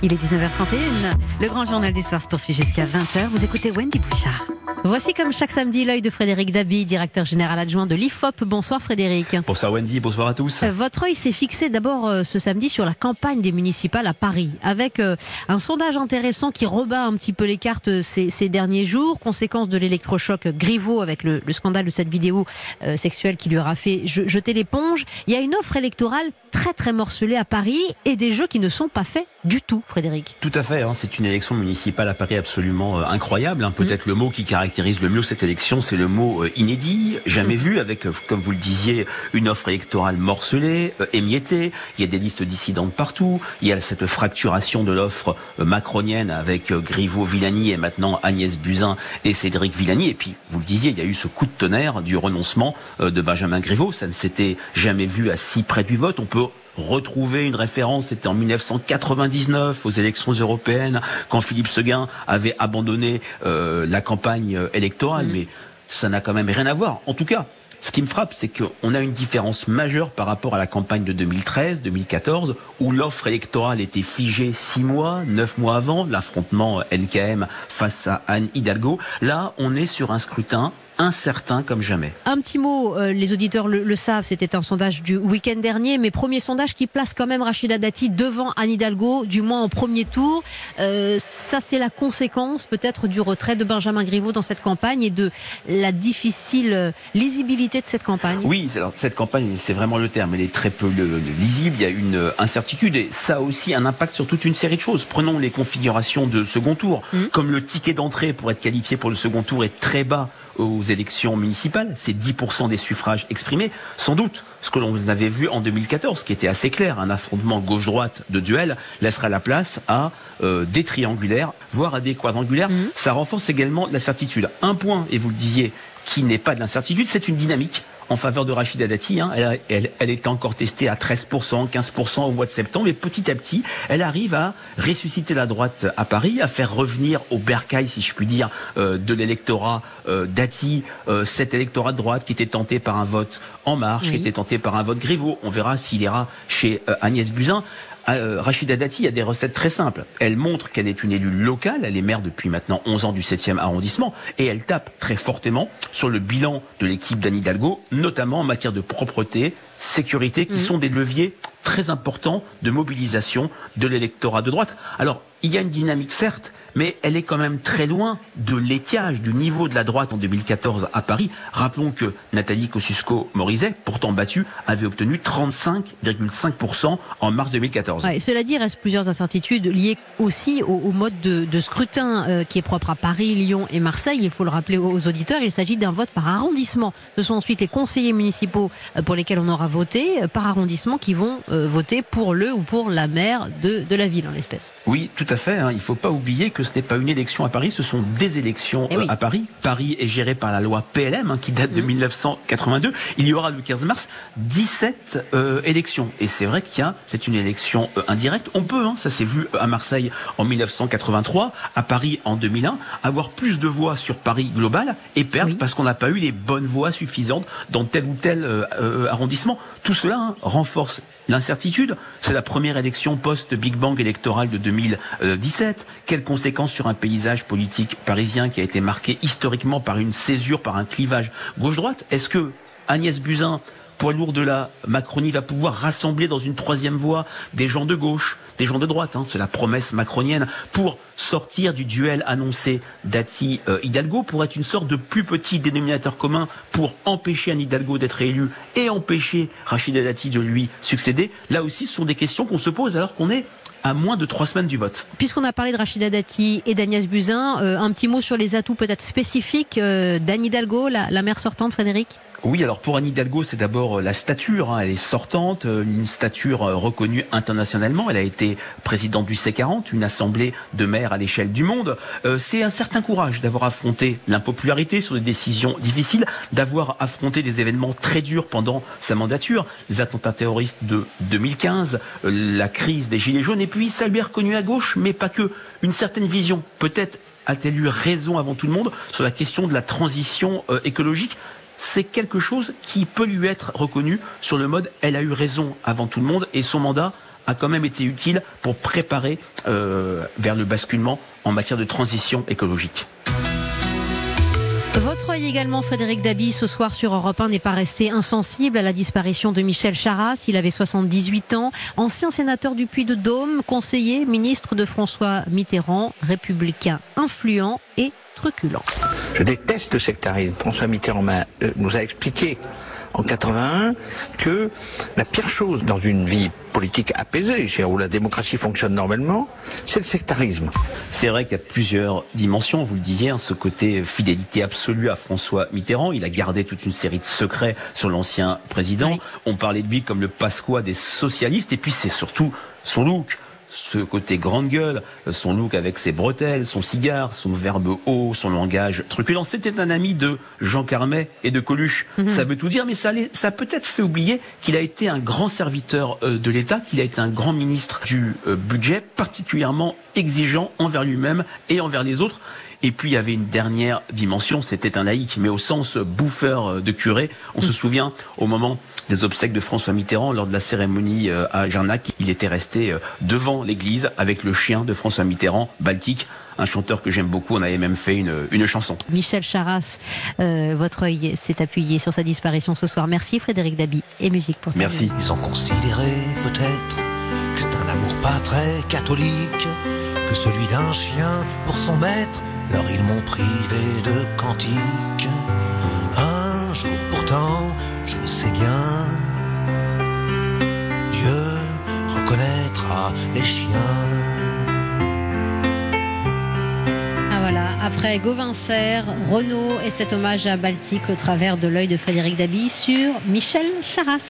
Il est 19h31. Le grand journal du soir se poursuit jusqu'à 20h. Vous écoutez Wendy Bouchard. Voici comme chaque samedi l'œil de Frédéric Dabi, directeur général adjoint de l'IFOP. Bonsoir Frédéric. Bonsoir Wendy, bonsoir à tous. Euh, votre œil s'est fixé d'abord euh, ce samedi sur la campagne des municipales à Paris, avec euh, un sondage intéressant qui rebat un petit peu les cartes ces, ces derniers jours, conséquence de l'électrochoc Griveaux avec le, le, scandale de cette vidéo sexuelle qui lui aura fait jeter l'éponge. Il y a une offre électorale très très morcelée à Paris et des jeux qui ne sont pas faits du tout, Frédéric. Tout à fait, hein, c'est une élection municipale à Paris absolument incroyable. Hein. Peut-être mm. le mot qui caractérise le mieux cette élection, c'est le mot euh, inédit, jamais mm. vu, avec, euh, comme vous le disiez, une offre électorale morcelée, euh, émiettée. Il y a des listes dissidentes partout. Il y a cette fracturation de l'offre macronienne avec Griveaux Villani et maintenant Agnès Buzyn et Cédric Villani. Et puis, vous le disiez, il y a eu ce coup de tonnerre du renoncement de Benjamin Griveaux. Ça ne s'était jamais vu à si près du vote. On peut retrouver une référence, c'était en 1999 aux élections européennes, quand Philippe Seguin avait abandonné euh, la campagne euh, électorale, mm. mais ça n'a quand même rien à voir. En tout cas, ce qui me frappe, c'est qu'on a une différence majeure par rapport à la campagne de 2013-2014, où l'offre électorale était figée six mois, neuf mois avant l'affrontement NKM face à Anne Hidalgo. Là, on est sur un scrutin incertain comme jamais. Un petit mot, euh, les auditeurs le, savent, c'était un sondage du week-end dernier, mais premier sondage qui place quand même Rachida Dati devant Anne Hidalgo, du moins en premier tour. Euh, ça, c'est la conséquence peut-être du retrait de Benjamin Griveaux dans cette campagne et de la difficile euh, lisibilité de cette campagne. Oui, alors, cette campagne, c'est vraiment le terme, elle est très peu lisible, il y a une incertitude et ça a aussi un impact sur toute une série de choses. Prenons les configurations de second tour, mmh. comme le ticket d'entrée pour être qualifié pour le second tour est très bas aux élections municipales, c'est 10% des suffrages exprimés. Sans doute, ce que l'on avait vu en 2014, qui était assez clair, un affrontement gauche-droite de duel, laissera la place à euh, des triangulaires, voire à des quadrangulaires. Mmh. Ça renforce également la certitude. Un point, et vous le disiez, qui n'est pas de l'incertitude, c'est une dynamique en faveur de Rachida Dati. Hein. Elle, elle, elle, était encore testée à 13%, 15% au mois de septembre, mais petit à petit, elle arrive à ressusciter la droite à Paris, à faire revenir au bercail, si je puis dire, euh, de l'électorat euh, Dati, euh, cet électorat de droite qui était tenté par un vote En Marche, qui était tenté par un vote Griveaux. On verra s'il ira chez Agnès Buzyn. Euh, Rachida Dati a des recettes très simples. Elle montre qu'elle est une élue locale, elle est maire depuis maintenant 11 ans du 7e arrondissement, et elle tape très fortement sur le bilan de l'équipe d'Anne Hidalgo, notamment en matière de propreté, sécurité, qui mmh. sont des leviers très importants de mobilisation de l'électorat de droite. Alors, il y a une dynamique certes, mais elle est quand même très loin de l'étiage du niveau de la droite en 2014 à Paris. Rappelons que Nathalie Kosciusko-Morizet, pourtant battue, avait obtenu 35,5% en mars 2014. Ouais, cela dit, il reste plusieurs incertitudes liées aussi au, mode de, scrutin euh, qui est propre à Paris, Lyon et Marseille. Il faut le rappeler aux auditeurs, il s'agit d'un vote par arrondissement. Ce sont ensuite les conseillers municipaux euh, pour lesquels on aura voté euh, par arrondissement qui vont voter pour le ou pour la maire de, de la ville en l'espèce. Oui, tout à fait. Hein. Il ne faut pas oublier que ce n'est pas une élection à Paris, ce sont des élections eh euh, à Paris. Paris est géré par la loi PLM hein, qui date de 1982. Mm. Il y aura le 15 mars 17 euh, élections. Et c'est vrai qu'il y a, c'est une élection euh, indirecte. On peut, hein, ça s'est vu à Marseille en 1983, à Paris en 2001, avoir plus de voix sur Paris global et perdre parce qu'on n'a pas eu les bonnes voix suffisantes dans tel ou tel arrondissement. Tout cela renforce l'incertitude. C'est la première élection post-Big Bang électoral de 2017. Quelles conséquences sur un paysage politique parisien qui a été marqué historiquement par une césure, par un clivage gauche-droite? Est-ce que Agnès Buzyn poids lourd de la Macronie va pouvoir rassembler dans une troisième voie des gens de gauche, des gens de droite, hein, c'est la promesse macronienne, pour sortir du duel annoncé Dati-Hidalgo, pour être une sorte de plus petit dénominateur commun pour empêcher Anne Hidalgo d'être élu et empêcher Rachida Dati de lui succéder. Là aussi, ce sont des questions qu'on se pose alors qu'on est à moins de trois semaines du vote. Puisqu'on a parlé de Rachida Dati et d'Agnès Buzyn, euh, un petit mot sur les atouts peut-être spécifiques euh, d'Anne Hidalgo, la, la maire sortante, Frédéric? Oui, alors pour Anne Hidalgo, c'est d'abord euh, la stature. Hein. Elle est sortante, euh, une stature euh, reconnue internationalement. Elle a été présidente du C40, une assemblée de maires à l'échelle du monde. c'est un certain courage d'avoir affronté l'impopularité sur des décisions difficiles, d'avoir affronté des événements très durs pendant sa mandature, les attentats terroristes de 2015, la crise des Gilets jaunes, et puis ça lui a reconnu à gauche, mais pas que, une certaine vision. Peut-être a-t-elle eu raison avant tout le monde sur la question de la transition écologique c'est quelque chose qui peut lui être reconnu sur le mode elle a eu raison avant tout le monde et son mandat a quand même été utile pour préparer euh, vers le basculement en matière de transition écologique. Votre œil également, Frédéric Dabi, ce soir sur Europe 1 n'est pas resté insensible à la disparition de Michel Charras. Il avait 78 ans, ancien sénateur du Puy-de-Dôme, conseiller, ministre de François Mitterrand, républicain influent et truculent. Je déteste le sectarisme. François Mitterrand euh, nous a expliqué en 81 que la pire chose dans une vie politique apaisée, où la démocratie fonctionne normalement, c'est le sectarisme. C'est vrai qu'il y a plusieurs dimensions, vous le disiez, hein, ce côté fidélité absolue à François Mitterrand. Il a gardé toute une série de secrets sur l'ancien président. On parlait de lui comme le Pasqua des socialistes, et puis c'est surtout son look ce côté grande gueule, son look avec ses bretelles, son cigare, son verbe haut, son langage truculent. C'était un ami de Jean Carmet et de Coluche. Mhm. Ça veut tout dire, mais ça, ça peut-être fait oublier qu'il a été un grand serviteur euh, de l'État, qu'il a été un grand ministre du euh, budget, particulièrement exigeant envers lui-même et envers les autres. Et puis il y avait une dernière dimension, c'était un laïc, mais au sens bouffeur euh, de curé. On se souvient au moment des obsèques de François Mitterrand lors de la cérémonie euh, à Jarnac, il était resté euh, devant l'église avec le chien de François Mitterrand, Baltique, un chanteur que j'aime beaucoup. On avait même fait une, une chanson. Michel Charras, votre œil s'est appuyé sur sa disparition ce soir. Merci Frédéric Dabi et musique pour Merci. Ils ont considéré peut-être c'est un amour pas très catholique que celui d'un chien pour son maître alors ils m'ont privé de cantiques. Un jour pourtant, je le sais bien, Dieu reconnaîtra les chiens. Ah voilà, après Gauvin Renault et cet hommage à Baltique au travers de l'œil de Frédéric Dabi sur Michel Charras.